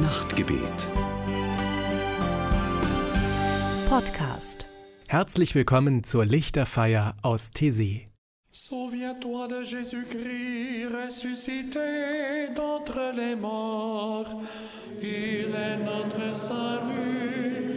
Nachtgebet. Podcast. Herzlich willkommen zur Lichterfeier aus Tessé. Souviens-toi de Jésus-Christ ressuscité d'entre les morts. Il est notre salut.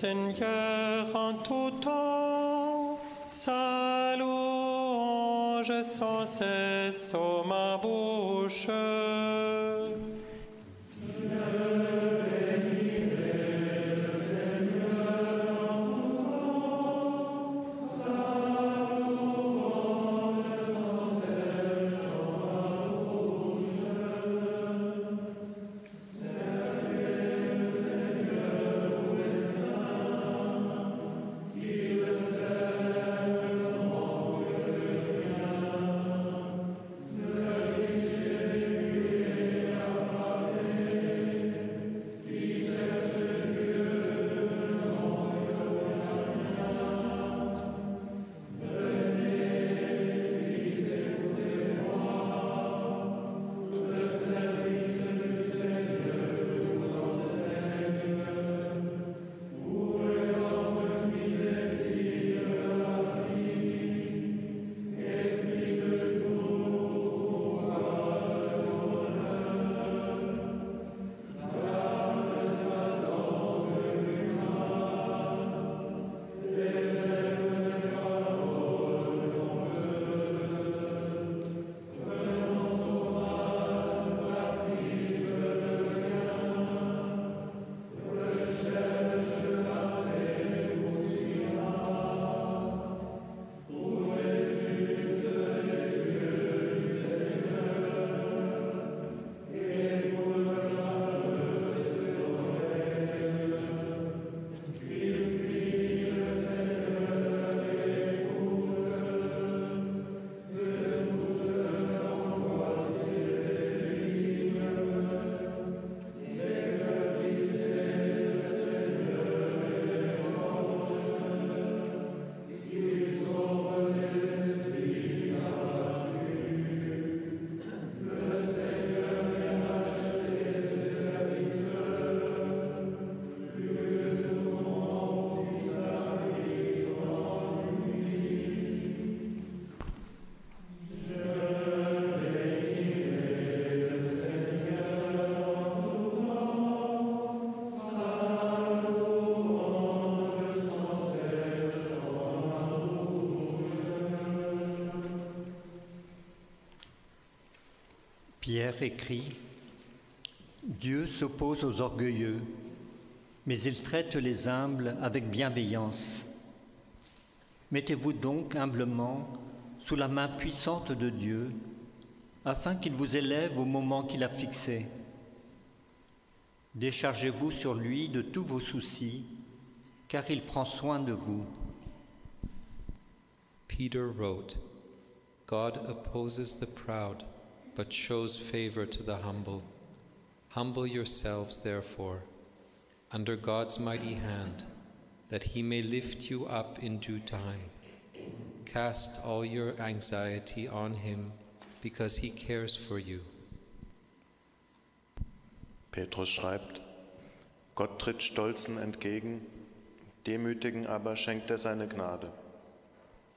Seigneur en tout temps, sa louange sans cesse ma bouche. Pierre écrit Dieu s'oppose aux orgueilleux, mais il traite les humbles avec bienveillance. Mettez-vous donc humblement sous la main puissante de Dieu, afin qu'il vous élève au moment qu'il a fixé. Déchargez-vous sur lui de tous vos soucis, car il prend soin de vous. Peter wrote, God opposes the proud, but shows favor to the humble. Humble yourselves, therefore, under God's mighty hand, that he may lift you up in due time. Cast all your anxiety on him, because he cares for you. Petrus schreibt, Gott tritt Stolzen entgegen, Demütigen aber schenkt er seine Gnade.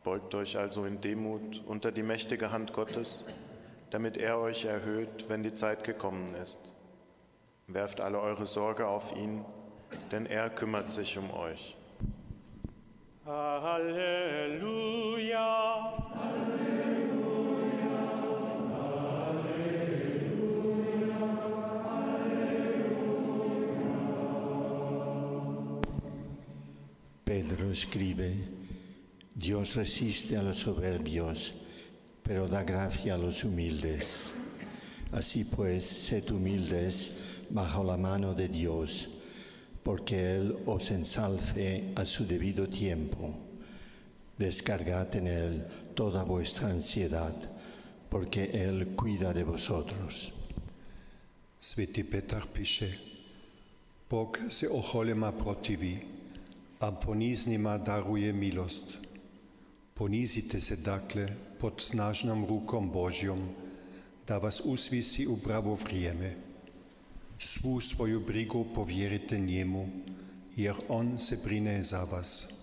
Beugt euch also in Demut unter die mächtige Hand Gottes, damit er euch erhöht, wenn die Zeit gekommen ist. Werft alle eure Sorge auf ihn, denn er kümmert sich um euch. Halleluja. Pedro escribe, Dios resiste a los soberbios, pero da gracia a los humildes. Así pues, sed humildes bajo la mano de Dios, porque Él os ensalce a su debido tiempo. Descargad en Él toda vuestra ansiedad, porque Él cuida de vosotros. Svätý Petar píše, Bog se ocholema protiví a daruje milost. Se dakle pod snažnom rukom Božjom, da vas usvisi u pravo vrijeme. Svu svoju brigu povjerite njemu, jer on se brine za vas.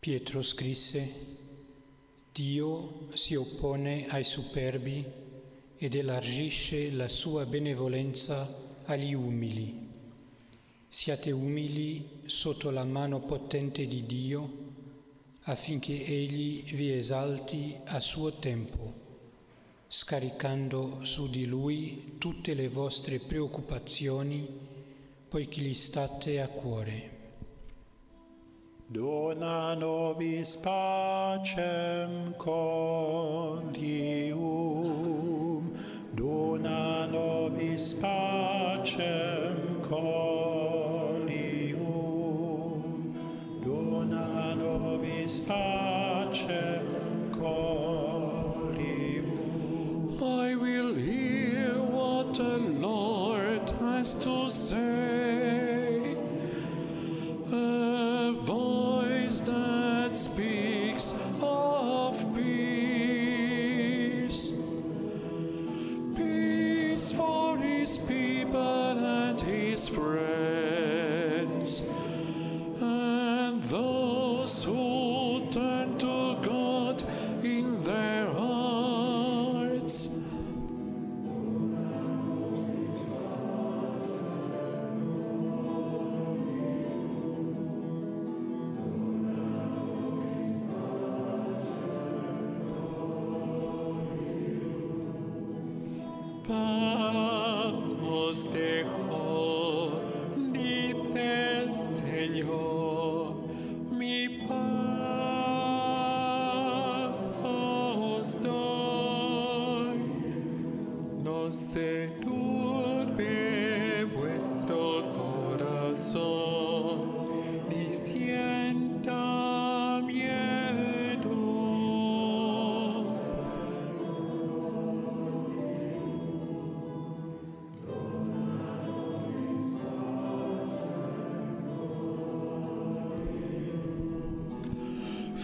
Pietro scrisse, Dio si oppone ai superbi ed elargisce la sua benevolenza agli umili. Siate umili sotto la mano potente di Dio affinché Egli vi esalti a suo tempo, scaricando su di Lui tutte le vostre preoccupazioni, poiché gli state a cuore. Dona nobis pacem condium, dona nobis pacem condium, I will hear what the Lord has to say.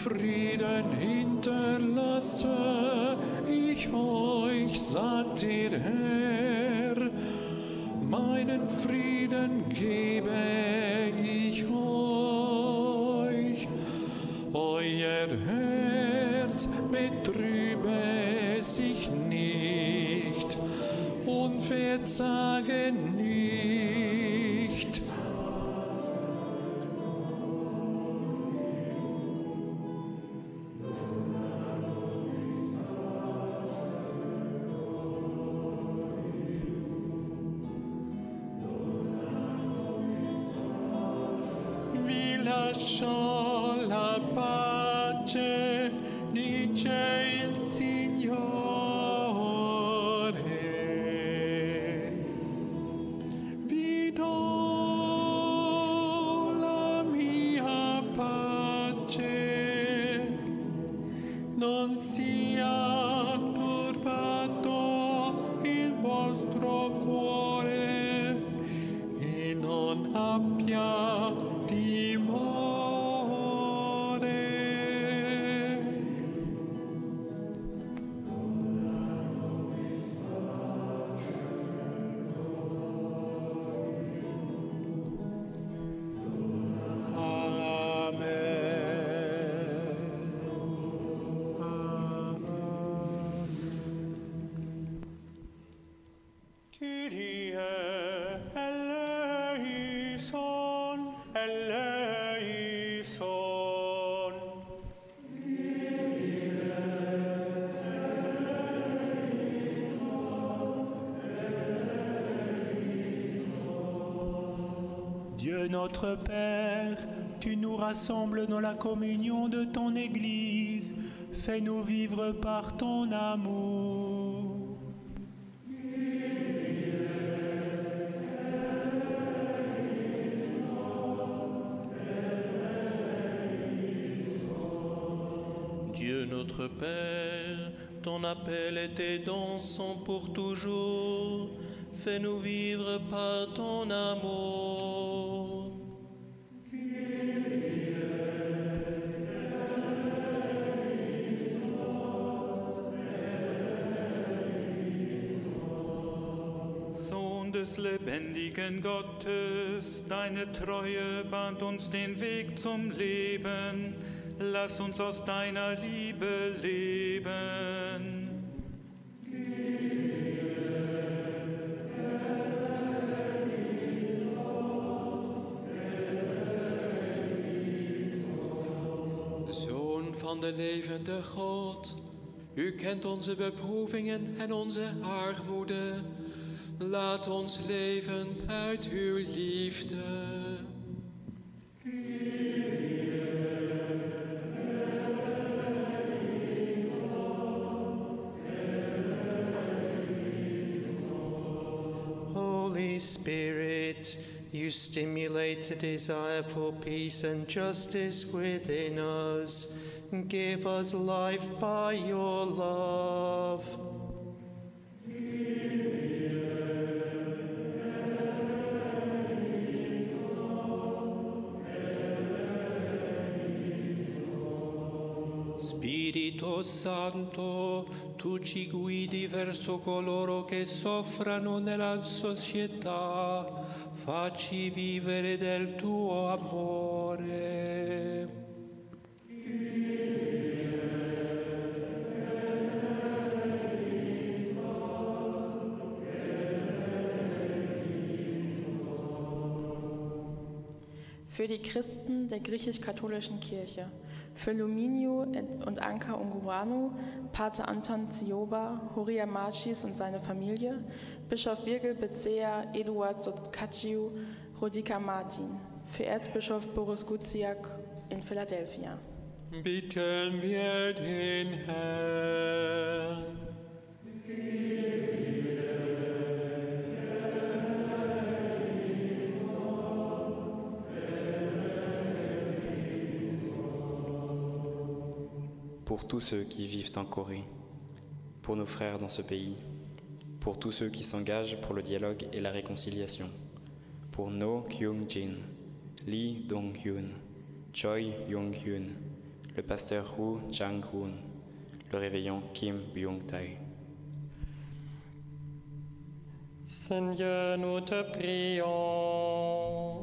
Frieden hinterlasse ich euch, sagt der Herr. Meinen Frieden gebe notre Père, tu nous rassembles dans la communion de ton Église. Fais-nous vivre par ton amour. Dieu notre Père, ton appel et tes dons sont pour toujours. Fais-nous vivre par ton amour. Lebendigen Gottes, deine Treue bahnt uns den Weg zum Leben. Lass uns aus deiner Liebe leben. Van de levende God, u kent onze beproevingen en onze armoede. Laat ons leven uit uw liefde. Holy Spirit, you stimulate a desire for peace and justice within us. Give us life by your love. Santo, tu ci guidi verso coloro che soffrano nella società, facci vivere del tuo amore. Für die Christen der griechisch-katholischen Kirche, für Luminio und Anka Unguruanu, Pater Anton Zioba, Horia Machis und seine Familie, Bischof Virgil Bezea, Eduard Sotkaciu, Rodika Martin, für Erzbischof Boris Guziak in Philadelphia. Bitten wir den Herrn. Pour tous ceux qui vivent en Corée, pour nos frères dans ce pays, pour tous ceux qui s'engagent pour le dialogue et la réconciliation, pour No Kyung-jin, Lee Dong-hyun, Choi Yong-hyun, le pasteur Woo Chang-hoon, le réveillant Kim Byung-tae. Seigneur, nous te prions.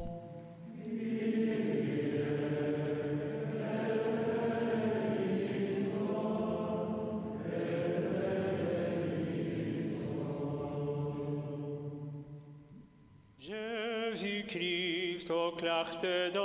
Jesu Christo, klachte da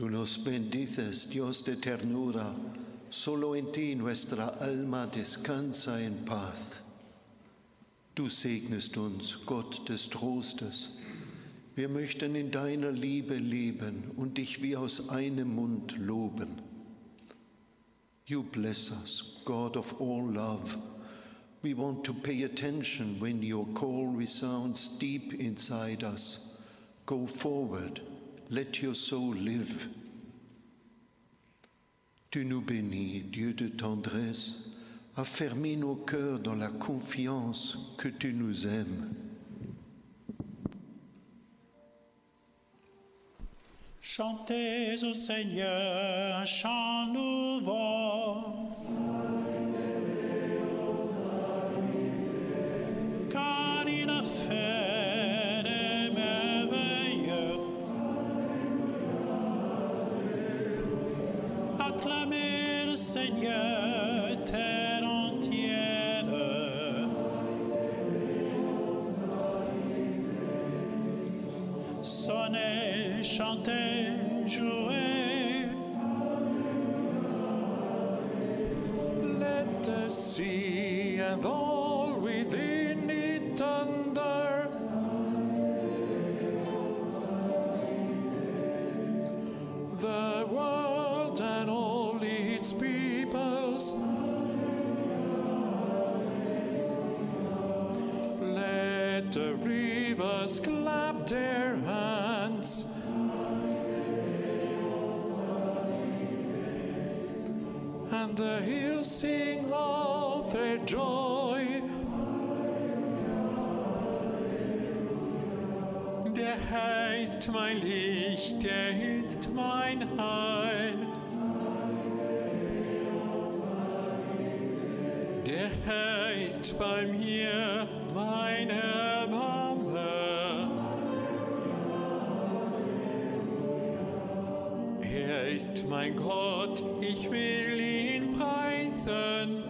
Tú nos bendices, Dios de ternura, solo en ti nuestra alma descansa en paz. Du segnest uns, Gott des Trostes. Wir möchten in deiner Liebe leben und dich wie aus einem Mund loben. You bless us, God of all love. We want to pay attention when your call resounds deep inside us. Go forward, let your soul live. Tu nous bénis, Dieu de tendresse, affermis nos cœurs dans la confiance que tu nous aimes. Chantez au Seigneur un chant nouveau. The rivers clap their hands. and the hills sing of their joy. Der Herr mein Licht, er ist mein Heil. Der Herr bei mir, mein Gott, ich will ihn preisen.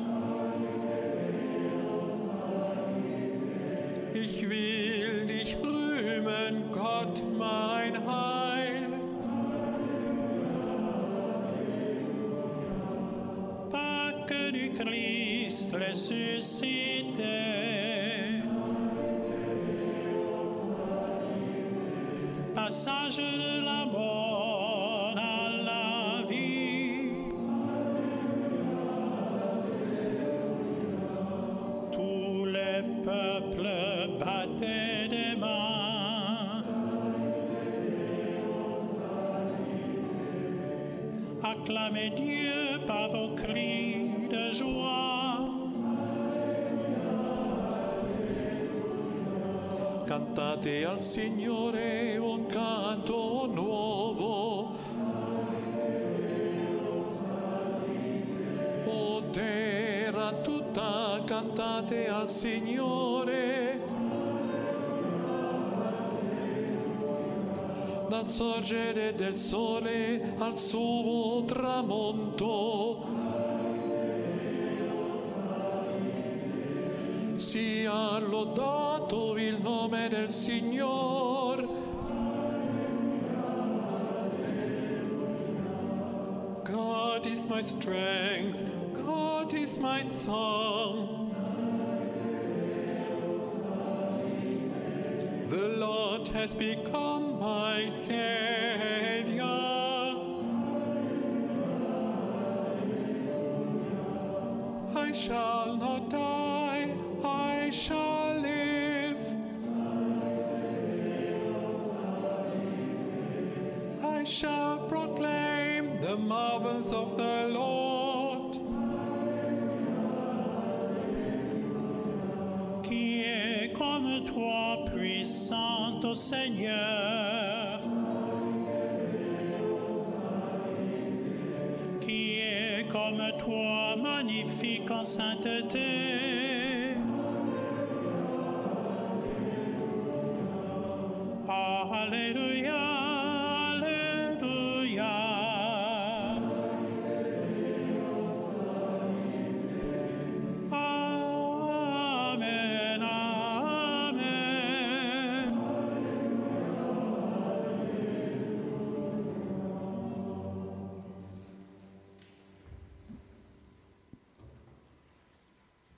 Ich will dich rühmen, Gott, mein Heil. Pâques du Christ ressuscité. Acclamez Dieu par vos cris de joie. Cantate al Signore un canto nuovo. O terra tutta cantate al Signore. Dal sorgere del sole al suo tramonto. sia lodato il nome del Signore. God is my strength, God is my song. The Lord has become my Savior. Shall not die, I shall live. I shall proclaim the marvels of the Lord. Qui est comme toi, puissant au Seigneur? Qui est comme toi, magnifique en sainteté?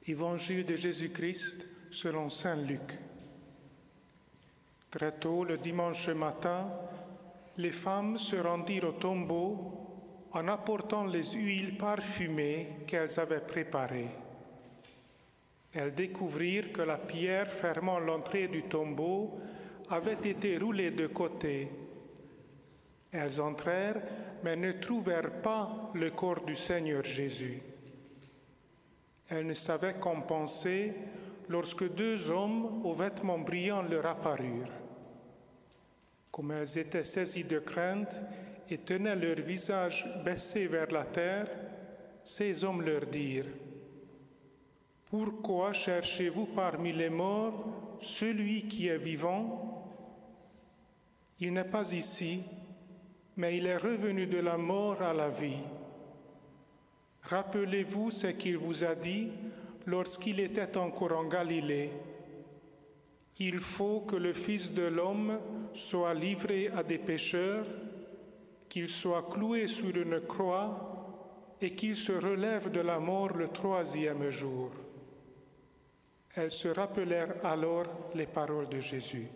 Évangile de Jésus-Christ selon Saint Luc. Très tôt le dimanche matin, les femmes se rendirent au tombeau en apportant les huiles parfumées qu'elles avaient préparées. Elles découvrirent que la pierre fermant l'entrée du tombeau avait été roulée de côté. Elles entrèrent, mais ne trouvèrent pas le corps du Seigneur Jésus. Elles ne savaient qu'en penser lorsque deux hommes aux vêtements brillants leur apparurent. Comme elles étaient saisies de crainte et tenaient leur visage baissé vers la terre, ces hommes leur dirent, Pourquoi cherchez-vous parmi les morts celui qui est vivant Il n'est pas ici, mais il est revenu de la mort à la vie. Rappelez-vous ce qu'il vous a dit lorsqu'il était encore en Galilée. Il faut que le Fils de l'homme soit livré à des pécheurs, qu'il soit cloué sur une croix et qu'il se relève de la mort le troisième jour. Elles se rappelèrent alors les paroles de Jésus.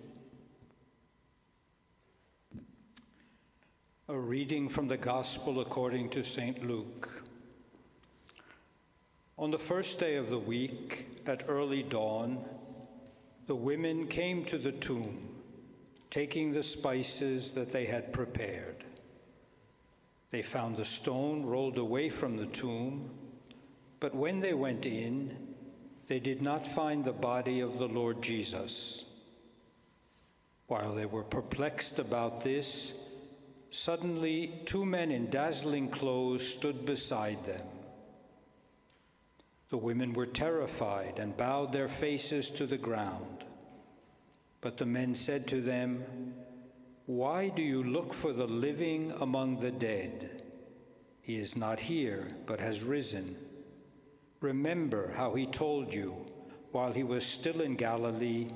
A reading from the Gospel according to. Luke. On the first day of the week, at early dawn, the women came to the tomb, taking the spices that they had prepared. They found the stone rolled away from the tomb, but when they went in, they did not find the body of the Lord Jesus. While they were perplexed about this, suddenly two men in dazzling clothes stood beside them. The women were terrified and bowed their faces to the ground. But the men said to them, Why do you look for the living among the dead? He is not here, but has risen. Remember how he told you, while he was still in Galilee,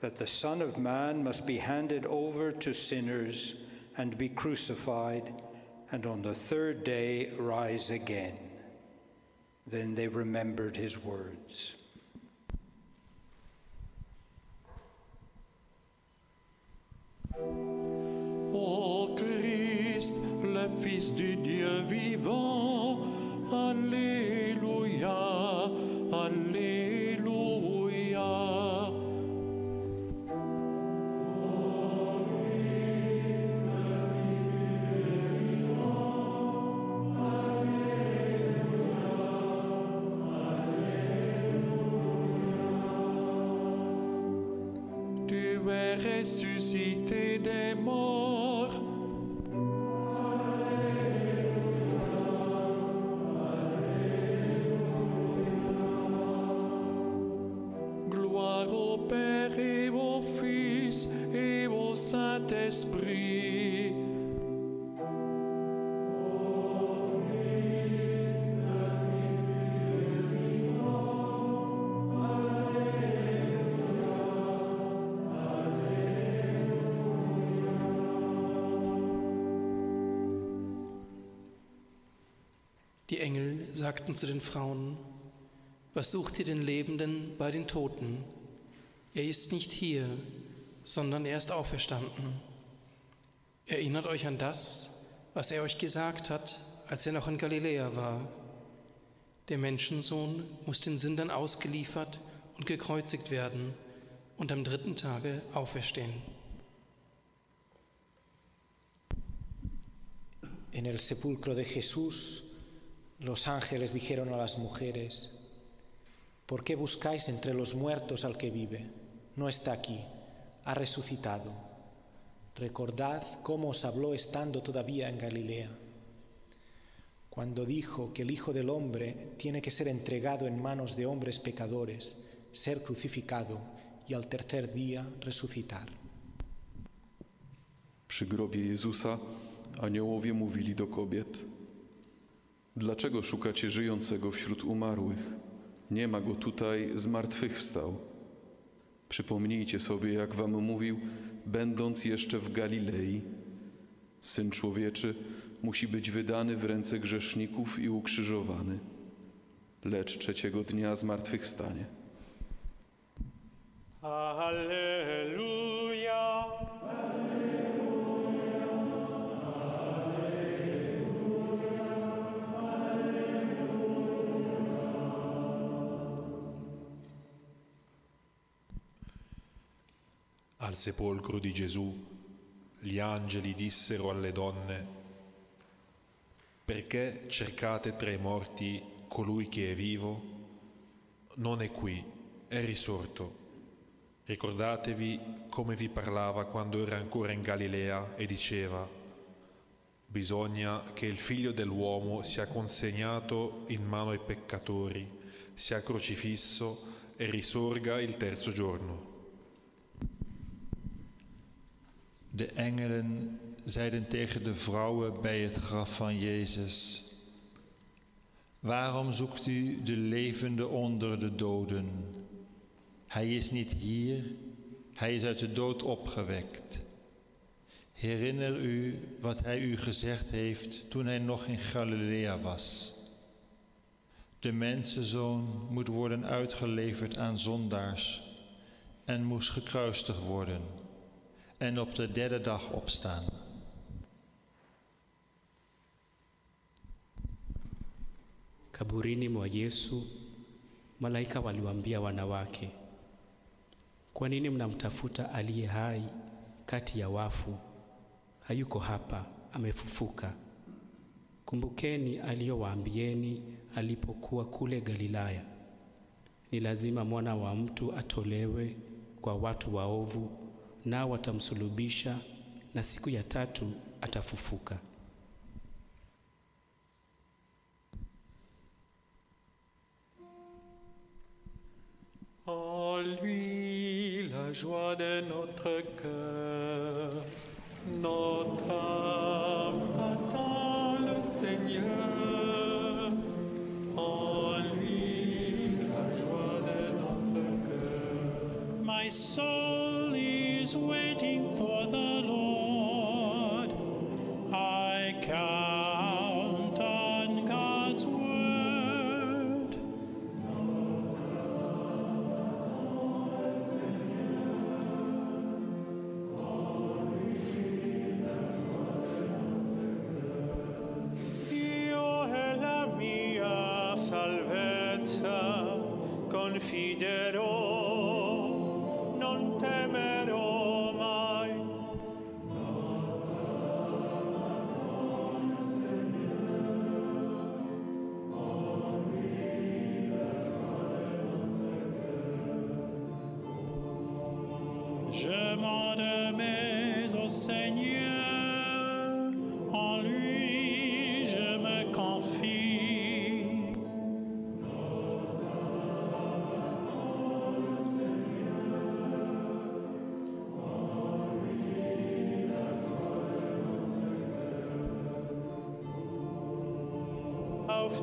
that the Son of Man must be handed over to sinners and be crucified, and on the third day rise again. Then they remembered his words. Ô Christ, le Fils du Dieu vivant, Alléluia. Ressuscité des morts. Engel sagten zu den Frauen, was sucht ihr den Lebenden bei den Toten? Er ist nicht hier, sondern er ist auferstanden. Erinnert euch an das, was er euch gesagt hat, als er noch in Galiläa war. Der Menschensohn muss den Sündern ausgeliefert und gekreuzigt werden und am dritten Tage auferstehen. En el sepulcro de Jesús, los ángeles dijeron a las mujeres, ¿por qué buscáis entre los muertos al que vive? No está aquí, ha resucitado. Recordad cómo os habló estando todavía en Galilea, cuando dijo que el Hijo del Hombre tiene que ser entregado en manos de hombres pecadores, ser crucificado y al tercer día resucitar. Przy grobie Jezusa aniołowie mówili do kobiet: Dlaczego szukacie żyjącego wśród umarłych? Nie ma go tutaj, zmartwychwstał. Przypomnijcie sobie, jak wam mówił, będąc jeszcze w Galilei: Syn człowieczy musi być wydany w ręce grzeszników i ukrzyżowany. lecz trzeciego dnia zmartwychwstanie. Alleluja. Al sepolcro di Gesù gli angeli dissero alle donne, perché cercate tra i morti colui che è vivo? Non è qui, è risorto. Ricordatevi come vi parlava quando era ancora in Galilea e diceva, bisogna che il figlio dell'uomo sia consegnato in mano ai peccatori, sia crocifisso e risorga il terzo giorno. De engelen zeiden tegen de vrouwen bij het graf van Jezus: Waarom zoekt u de levende onder de doden? Hij is niet hier, hij is uit de dood opgewekt. Herinner u wat hij u gezegd heeft toen hij nog in Galilea was. De mensenzoon moet worden uitgeleverd aan zondaars en moest gekruistigd worden en op de derde dag opstaan. Kaburini mwa Yesu, malaika waliwaambia wanawake, kwa nini mnamtafuta aliye hai kati ya wafu? Hayuko hapa, amefufuka. Kumbukeni aliyowaambieni alipokuwa kule Galilaya, ni lazima mwana wa mtu atolewe kwa watu waovu, nao watamsulubisha, na siku ya tatu atafufuka. En lui la joie de notre cœur, notre âme attend le Seigneur. En lui la joie de notre cœur. My soul always way.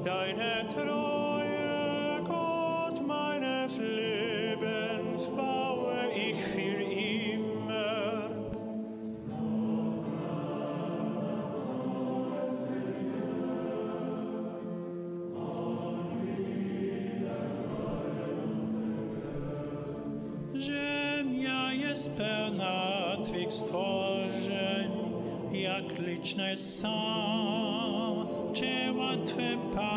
Deine Treue, Gott meines Lebens, baue ich für immer. Ziemia jest pełna Twych stworzeń, jak liczne są dzieła Twe, Panie.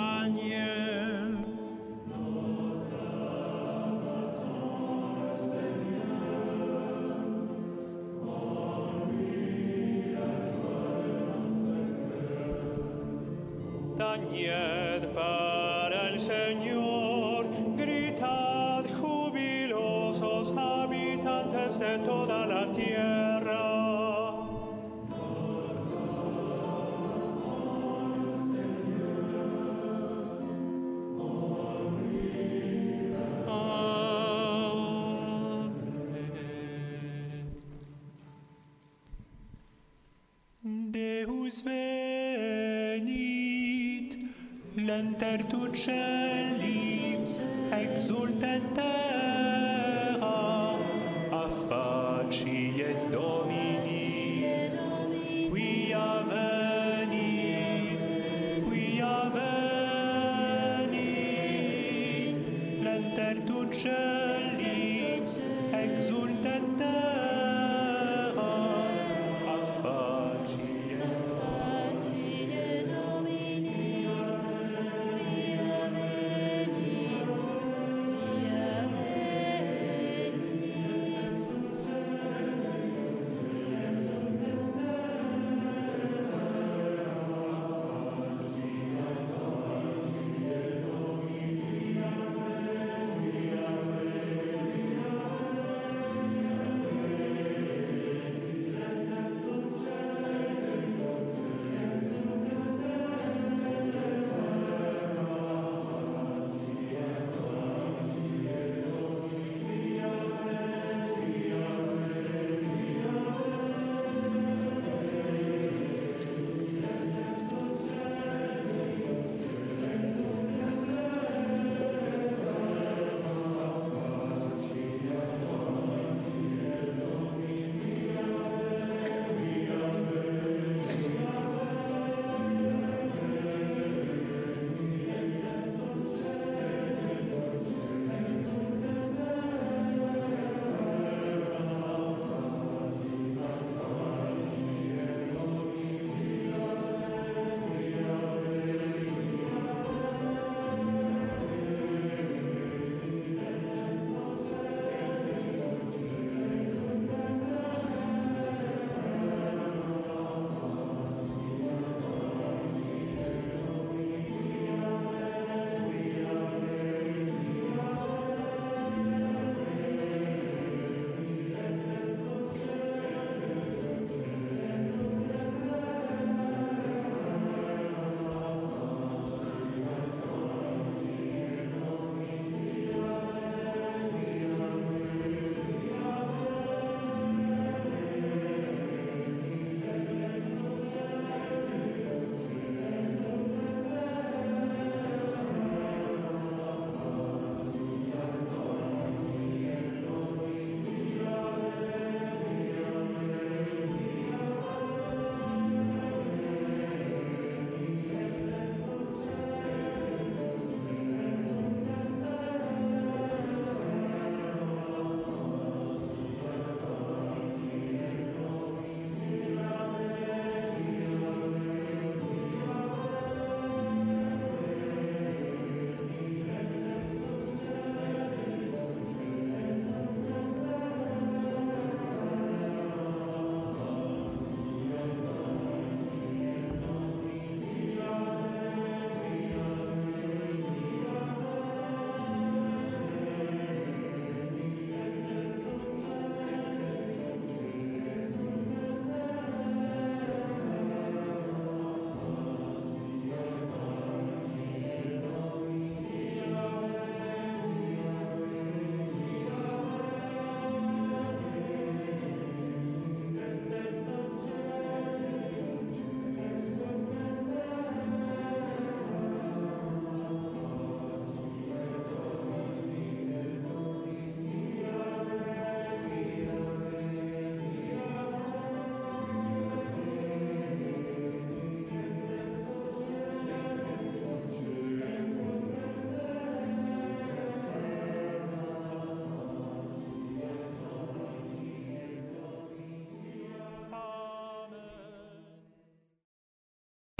Virtut Shelley, exultet